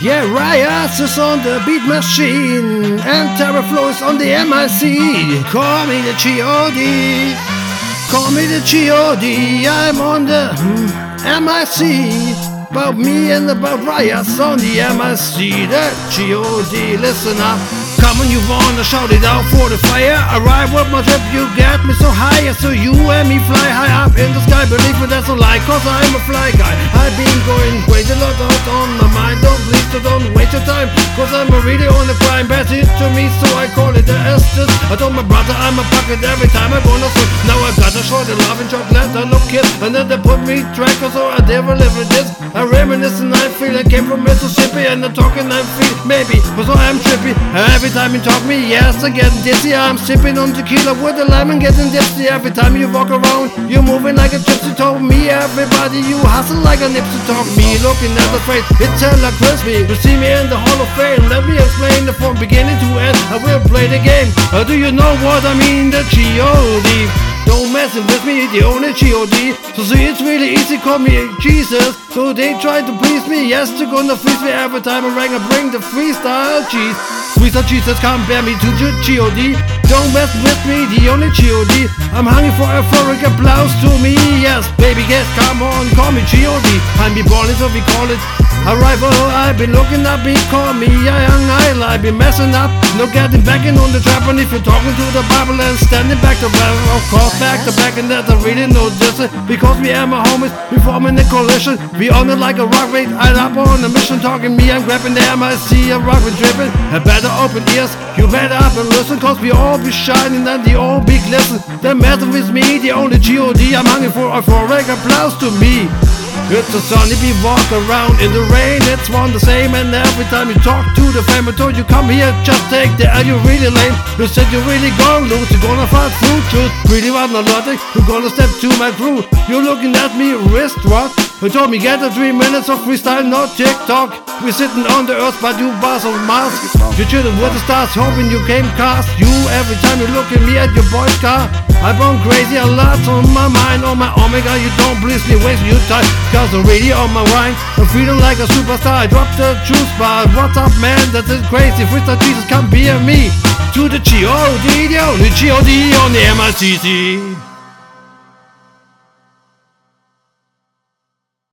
Yeah, Riot is on the beat machine, and Terror flows on the MIC. Call me the G.O.D. Call me the G.O.D. I'm on the hmm, MIC. About me and about riots on the MIC. The G.O.D. Listen up. Come on, you wanna shout it out for the fire. Arrive with my trip, you get me so high. So you and me fly high up in the sky. Believe me, that's a lie, cause I'm a fly guy. I've been going crazy, lot out on my mind. Don't please, so don't waste your time. Cause I'm a really on the crime. Pass it to me, so I call it the Estes. I told my brother I'm a pocket every time I wanna swim. Now I got a short love and chocolate, I look kid. And then they put me tracker, so I never live with this. I reminisce and I feel I came from Mississippi. And I'm talking I feel, maybe, cause I am trippy. Every time you talk me, yes, I get dizzy. I'm sipping on tequila with a lemon, getting dizzy. Every time you walk around, you're moving like a gypsy. Told me, everybody, you hustle like a Nipsey. Talk me, looking at the face, it's hella crispy. You see me in the Hall of Fame. Let me explain it from beginning to end. I will play the game. Uh, do you know what I mean? The G.O.D. Don't messing with me, the only G.O.D. So see, it's really easy, call me Jesus. So they try to please me, yes, they're gonna freeze me every time I ring. I bring the freestyle cheese. Sweet Jesus, compare me to the G.O.D. Don't mess with me, the only G.O.D. I'm hungry for a euphoric applause to me, yes. Baby, yes, come on, call me G.O.D. I'm be born, so we call it Arrival, I've been looking up, be call me a young idol. I've been messing up, no getting back in on the trap. And if you're talking to the Bible and standing back to back, of course, back to back, and that I really no this. Because we are my homies, we forming a coalition. We on it like a rock rate, I'm up on a mission, talking me, I'm grabbing the MIC, a rock with dripping. I better open ears, you better up and listen, cause we all be shining and the all big listen. The matter with me, the only G.O.D. I'm hungry for, for a applause to me. It's a sunny we walk around in the rain, it's one the same And every time you talk to the fam, I told you come here, just take the L, you really lame. You said you really gonna lose, you're gonna fight through truth Really want logic, you're gonna step to my crew You're looking at me, wrist rock You told me get the three minutes of freestyle, no TikTok. We're sitting on the earth, but you bars of Mars. You chilling with the stars, hoping you came cast. You, every time you look at me at your boy's car. I've gone crazy, a lot on my mind, on my omega You don't please me, waste your time. Cause the radio on my wine I'm feeling like a superstar. I dropped the juice bar What's up man, that is crazy. Freestyle Jesus, come be me. To the G.O.D. The G.O.D. on the MICC